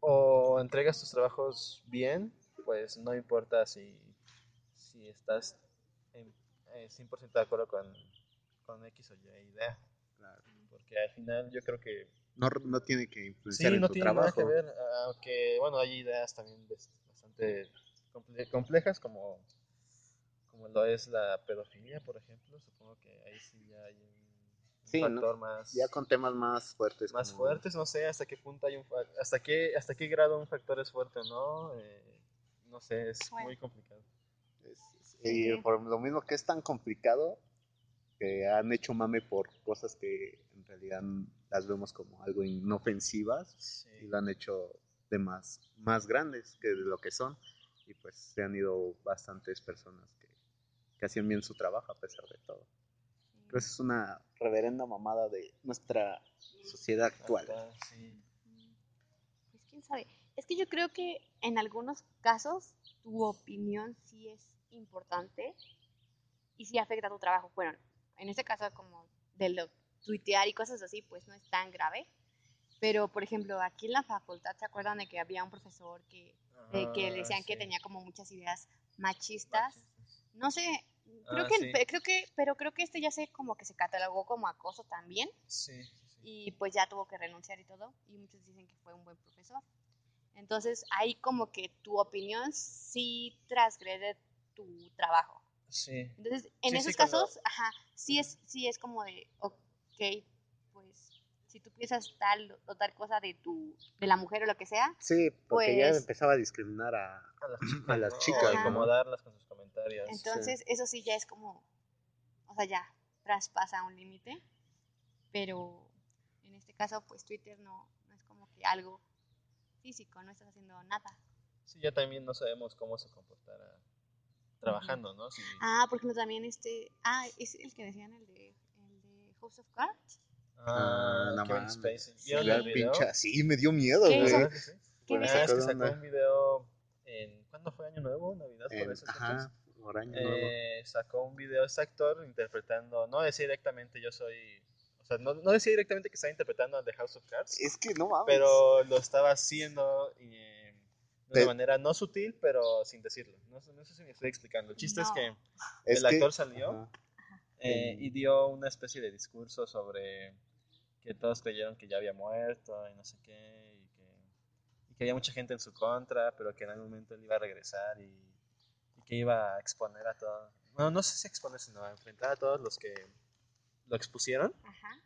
o entregas tus trabajos bien, pues no importa si, si estás eh, 100% de acuerdo con, con X o Y idea. Claro. Porque al final yo creo que No, no tiene que sí, influenciar en no tu tiene nada trabajo. que ver, aunque bueno, hay ideas también bastante comple- complejas como, como lo es la pedofilia, por ejemplo. Supongo que ahí sí ya hay un, Sí, ¿no? factor más, Ya con temas más fuertes. más como- fuertes, no sé hasta qué punto hay un fa- hasta qué hasta qué grado un factor es fuerte o no, eh, no sé, es Bueno. muy complicado. Es- y por lo mismo que es tan complicado, que han hecho mame por cosas que en realidad las vemos como algo inofensivas Sí. y lo han hecho de más, más grandes que de lo que son. Y pues se han ido bastantes personas que, que hacían bien su trabajo a pesar de todo. Creo que esa es una reverenda mamada de nuestra sociedad actual. Sí. Pues quién sabe. Es que yo creo que en algunos casos tu opinión sí es importante y sí afecta a tu trabajo. Bueno, en este caso como de lo tuitear y cosas así, pues no es tan grave. Pero, por ejemplo, aquí en la facultad, ¿se acuerdan de que había un profesor que, de que Ah, decían que sí. tenía como muchas ideas machistas? Machistas. No sé, creo Ah, que, sí. creo que, pero creo que este ya se como que se catalogó como acoso también sí. y pues ya tuvo que renunciar y todo, y muchos dicen que fue un buen profesor. Entonces, ahí como que tu opinión sí transgrede tu trabajo. Sí. Entonces, en Sí, esos sí, cuando- casos, ajá, sí es, sí es como de, ok, pues, si tú piensas tal o tal cosa de tu, de la mujer o lo que sea, Sí, porque ya Pues- empezaba a discriminar a... A las chicas. A las chicas, incomodarlas con sus comentarios. entonces eso sí ya es como, o sea, ya traspasa un límite, pero en este caso, pues Twitter no, no es como que algo físico, no estás haciendo nada. Sí, ya también no sabemos cómo se comportará trabajando, ¿no? Si- Ah, por ejemplo, también este. Ah, es el que decían el de, el de House of Cards. Ah, no Kevin mames. Spacey. Sí. Sí, me dio miedo, ¿Qué güey. sí? ¿Qué Ah, es que ¿Qué sacó onda? un video en... ¿Cuándo fue? ¿Año Nuevo? ¿Navidad? Por En- esas fechas. ajá, por año nuevo. Eh, sacó un video este actor interpretando, no decía directamente yo soy, o sea, no, no decía directamente que estaba interpretando al de House of Cards, Es que no mames. pero lo estaba haciendo y, eh, de una manera no sutil, pero sin decirlo. No, sé- no sé si me estoy explicando. El chiste es que Es el que- actor salió ajá. eh, y dio una especie de discurso sobre que todos creyeron que ya había muerto y no sé qué, y que, y que había mucha gente en su contra, pero que en algún momento él iba a regresar y, y que iba a exponer a todos. No, no sé si exponer, sino a enfrentar a todos los que lo expusieron, Ajá.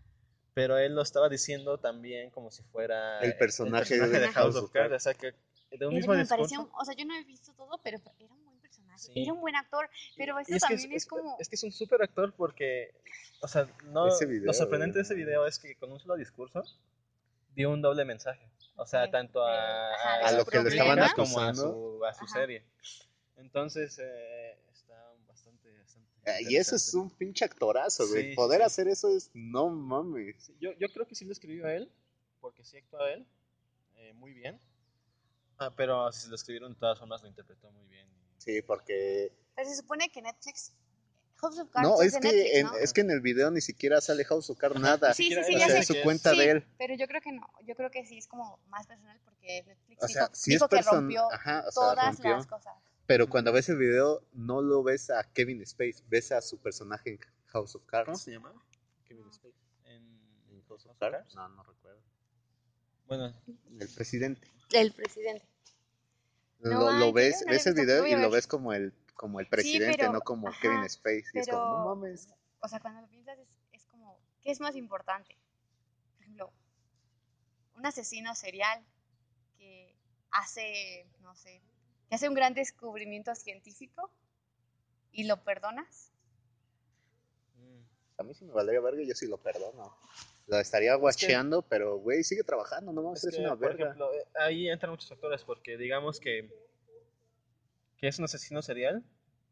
pero él lo estaba diciendo también como si fuera El personaje de, de House of Cards, o sea que de un Es mismo me discurso. pareció, o sea, yo no he visto todo, pero era un buen personaje. Sí. Era un buen actor, pero Y esto es también es, como. es que es un súper actor porque, o sea, no, video, lo sorprendente de ese video es que con un solo discurso dio un doble mensaje. O sea, tanto a, ajá, a su lo que lo estaban problema. como a acusando. su, a su serie. Entonces, eh, está bastante, bastante Eh, Y eso es un pinche actorazo, güey. Sí, Poder sí. hacer eso es. No mames. Sí, Yo, yo creo que sí lo escribió él, porque sí actúa él eh, muy bien. Ah, pero si se lo escribieron de todas formas, lo interpretó muy bien. Sí, porque. Pero se supone que Netflix. House of Cards No, es es de que, Netflix, en, es que en el video ni siquiera sale House of Cards nada. Sí, sí, sí, ya o sea, sé. es su que cuenta Sí, de él. Pero yo creo que no. Yo creo que sí es como más personal porque Netflix O dijo, sea, si dijo es que rompió Ajá, o sea, todas rompió. las cosas. Pero cuando ves el video, no lo ves a Kevin Space, ves a su personaje en House of Cards. ¿Cómo se llama? Kevin Space. En, ¿En House of? Cards. No, no recuerdo. Bueno, El presidente. El presidente. No, lo, lo ves, ves el video y lo ves como el, como el presidente, pero- no como ajá, Kevin Space. Y es como, no pero- mames. O sea, cuando lo piensas es, es como, ¿qué es más importante? Por ejemplo, un asesino serial que hace, no sé, que hace un gran descubrimiento científico y lo perdonas. mm, A mí sí me valdría verga, yo sí lo perdono. Lo estaría guacheando, pero güey, sigue trabajando, no mames, es es que, una por verga. ejemplo, eh, ahí entran muchos factores, porque digamos que, que es un asesino serial,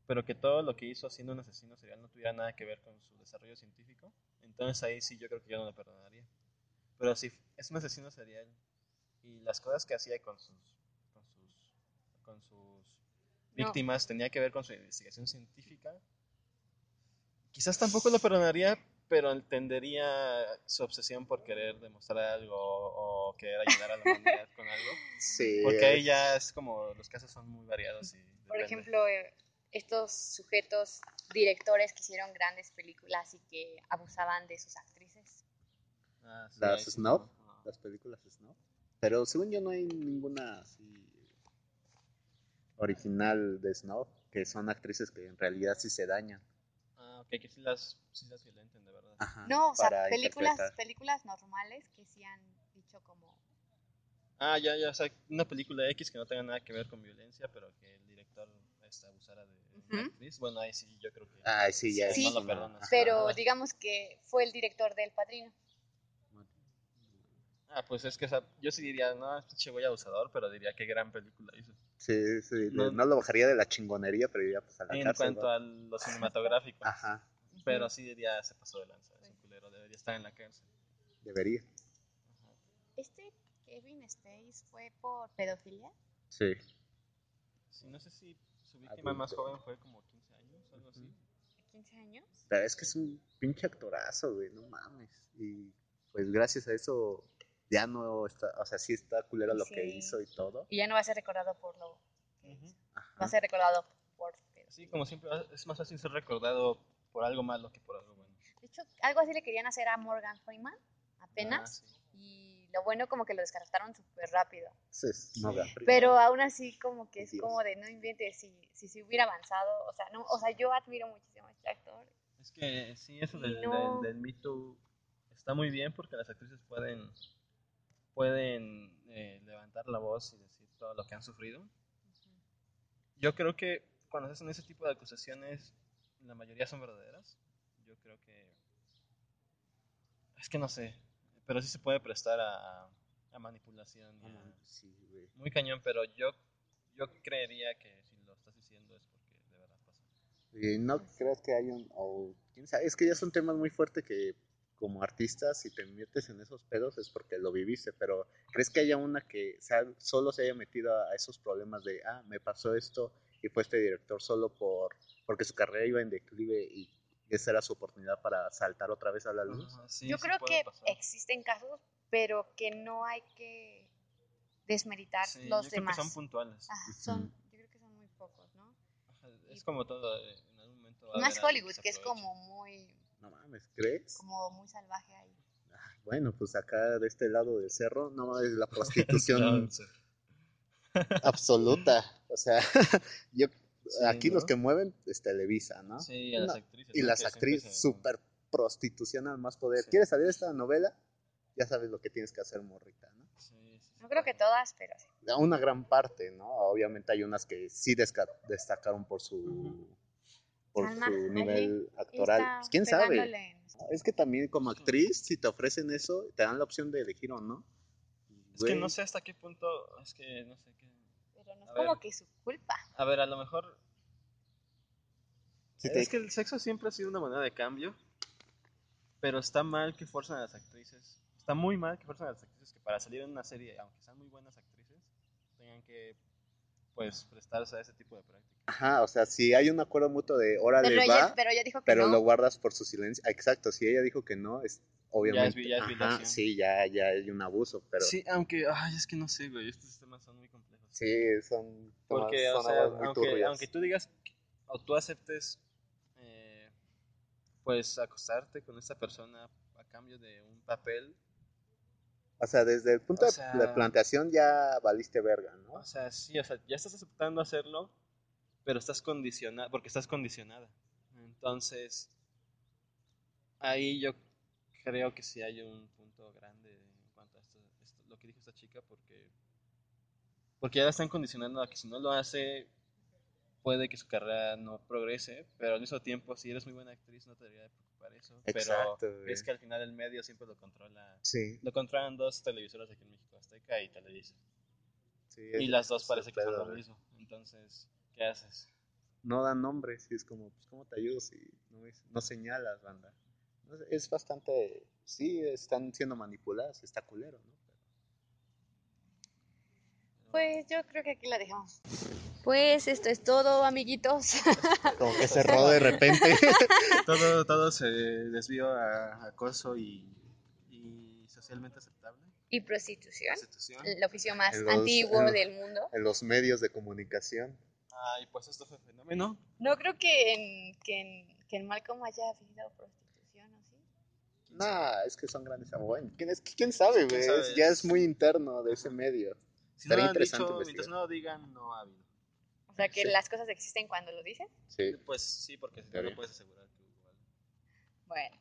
pero que todo lo que hizo siendo un asesino serial no tuviera nada que ver con su desarrollo científico, entonces ahí sí yo creo que yo no lo perdonaría. Pero si es un asesino serial y las cosas que hacía con sus, con sus, con sus No. víctimas tenía que ver con su investigación científica, quizás tampoco lo perdonaría, pero entendería su obsesión por querer demostrar algo o querer ayudar a la humanidad con algo. Sí. Porque ahí ya es como los casos son muy variados. Y Por depende. ejemplo, eh, estos sujetos, directores que hicieron grandes películas y que abusaban de sus actrices. Ah, sí, las Snob. no, no. las películas Snow. Pero según yo no hay ninguna así original de Snow, que son actrices que en realidad sí se dañan. Ah, ok, que sí las, sí las violentan, de verdad. Ajá, No, o sea, películas, películas normales que sí han dicho como... Ah, ya, ya, o sea, una película X que no tenga nada que ver con violencia, pero que el director este, abusara de una Ujú. actriz. Bueno, ahí sí, yo creo que. Ay, sí, ya. Sí. No lo perdonas. Pero Ah. digamos que fue el director del Padrino. Ah, pues es que o sea, yo sí diría, no, es pinche güey abusador, pero diría qué gran película hizo. Sí, sí, No- no, lo bajaría de la chingonería, pero iría pues a la En cárcel. cuanto ¿va? a lo cinematográfico. Ajá, Pero sí diría, se pasó de lanza, es un culero, debería estar en la cárcel. debería. Ajá. ¿Este Kevin Space fue por pedofilia? Sí. Sí, no sé si su víctima más Adulto. joven fue como 15 años, algo así. ¿De 15 años? Pero es que es un pinche actorazo, güey, no mames. Y pues gracias a eso ya no está, o sea, sí está culero lo que Sí. hizo y todo. Y ya no va a ser recordado por lo que. Va a ser recordado por. Sí, como siempre, es más fácil ser recordado por algo malo que por algo bueno. De hecho, algo así le querían hacer a Morgan Freeman apenas. Ah, sí. Y lo bueno como que lo descartaron súper rápido. Ese es Morgan Freeman. Pero aún así como que es Dios. como de no inventes si, si se hubiera avanzado. O sea, no, o sea, yo admiro muchísimo a este actor. Es que sí, eso del, no- del, del Me Too está muy bien porque las actrices pueden, pueden eh, levantar la voz y decir todo lo que han sufrido. Yo creo que cuando se hacen ese tipo de acusaciones, la mayoría son verdaderas. Yo creo que... Es que no sé, pero sí se puede prestar a, a manipulación. a- mames, sí, güey. muy cañón, pero yo, yo creería que si lo estás diciendo es porque de verdad pasó. Y no creas que hay un. O, quién sabe, es que ya son temas muy fuertes que, como artista, si te metes en esos pedos es porque lo viviste. Pero ¿crees que haya una que sea- solo se haya metido a, a esos problemas de, ah, me pasó esto y fue este director solo por porque su carrera iba en declive y esa era su oportunidad para saltar otra vez a la luz? Sí, yo sí creo que pasar. existen casos, pero que no hay que desmeritar Sí, los yo creo demás. que son puntuales. Son, yo creo que son muy pocos, ¿no? Ajá, Es como todo, eh, en algún momento. va Más Hollywood, que es como muy, No mames, ¿crees? como muy salvaje ahí. Ah, Bueno, pues acá de este lado del cerro, no es la prostitución absoluta. O sea, yo Sí, aquí los que mueven es Televisa, ¿no? Sí, a las No, actrices. Y ¿no? las actrices, se- súper prostitución al más poder. Sí. ¿Quieres salir de esta novela? Ya sabes lo que tienes que hacer, morrita, ¿no? Sí, No creo que todas, pero sí. Una gran parte, ¿no? Obviamente hay unas que sí destacaron por su. Por Salma su Hayek nivel actoral. Pues, ¿Quién sabe? Es que también como actriz, si te ofrecen eso, te dan la opción de elegir o no. Es que no sé hasta qué punto, es que no sé qué. Pero no es A como ver. que su culpa. A ver, a lo mejor te- es que el sexo siempre ha sido una moneda de cambio, pero está mal que fuerzan a las actrices. Está muy mal que fuerzan a las actrices que para salir en una serie, aunque sean muy buenas actrices, tengan que pues prestarse a ese tipo de prácticas. Ajá, o sea, si hay un acuerdo mutuo de órale Pero va, ella, pero ella dijo que pero no. lo guardas por su silencio. Exacto, si ella dijo que no, es obviamente. vi- ya es ajá, violación. sí, ya, ya hay un abuso, pero sí, Sí, aunque, ay, es que no sé, güey, estos temas son muy complejos. son, Porque, son o sea, muy aunque, turbias. aunque tú digas o tú aceptes, eh, pues, acostarte con esta persona a cambio de un papel, O sea, desde el punto o de- sea- de planteación ya valiste verga, ¿no? o sea, sí, o sea, ya estás aceptando hacerlo, pero estás condicionada, porque estás condicionada. Entonces, ahí yo creo que sí hay un punto grande en cuanto a esto, esto- lo que dijo esta chica, porque, porque ya la están condicionando a que si no lo hace, puede que su carrera no progrese, pero al mismo tiempo, si eres muy buena actriz, no te debería preocupar eso. Exacto, pero güey. es que al final el medio siempre lo controla. Sí, Lo controlan dos televisoras aquí en México, Azteca y Televisa. sí. Y las dos parece que son pedo, lo güey. mismo. Entonces, ¿qué haces? No dan nombres y es como, pues, ¿cómo te ayudo si no, es- no señalas, banda? Es bastante, sí, están siendo manipuladas, está culero, ¿no? Pues yo creo que aquí la dejamos. Pues esto es todo, amiguitos. Como que cerró de repente. todo, todo se desvió a acoso y, y socialmente aceptable. y prostitución. Prostitución. El oficio más los- antiguo en- del mundo. en los medios de comunicación. Ay, pues esto fue fenómeno. No creo que en, que en, que en Malcolm haya habido prostitución, ¿o sí? Nah, es que son grandes bueno, ¿Quién, es, ¿Quién sabe, ¿Quién güey? sabe? Es- Ya es muy interno de ese medio. Si Estaría interesante dicho, mientras no lo digan, no ha habido. O sea, que Sí. las cosas existen cuando lo dicen. Sí, Pues sí, porque si no, no puedes asegurar que hubo algo. Bueno,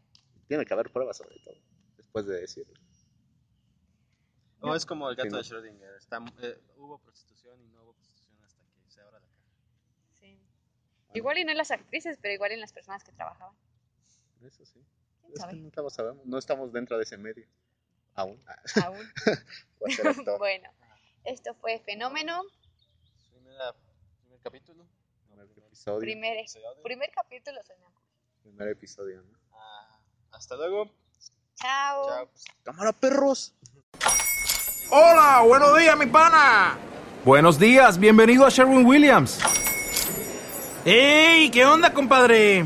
tiene que haber pruebas sobre todo, después de decirlo. O No. es como el gato Sí, no. de Schrödinger. Está, eh, hubo prostitución y no hubo prostitución hasta que se abra la caja. sí. Igual y no en las actrices, pero igual en las personas que trabajaban. Eso sí. ¿Quién Es sabe? que nunca lo sabemos. No estamos dentro de ese medio. Aún. Ah, Aún. bueno, esto fue Fenómeno. Primera, primer capítulo. No, Primer episodio. Primer, episodio. primer capítulo suena. Primer episodio, ¿no? Ah, hasta luego. Chao. Chao. ¡Cámara, perros! Hola, buenos días, mi pana. Buenos días, bienvenido a Sherwin Williams. ¡Ey! ¿Qué onda, compadre?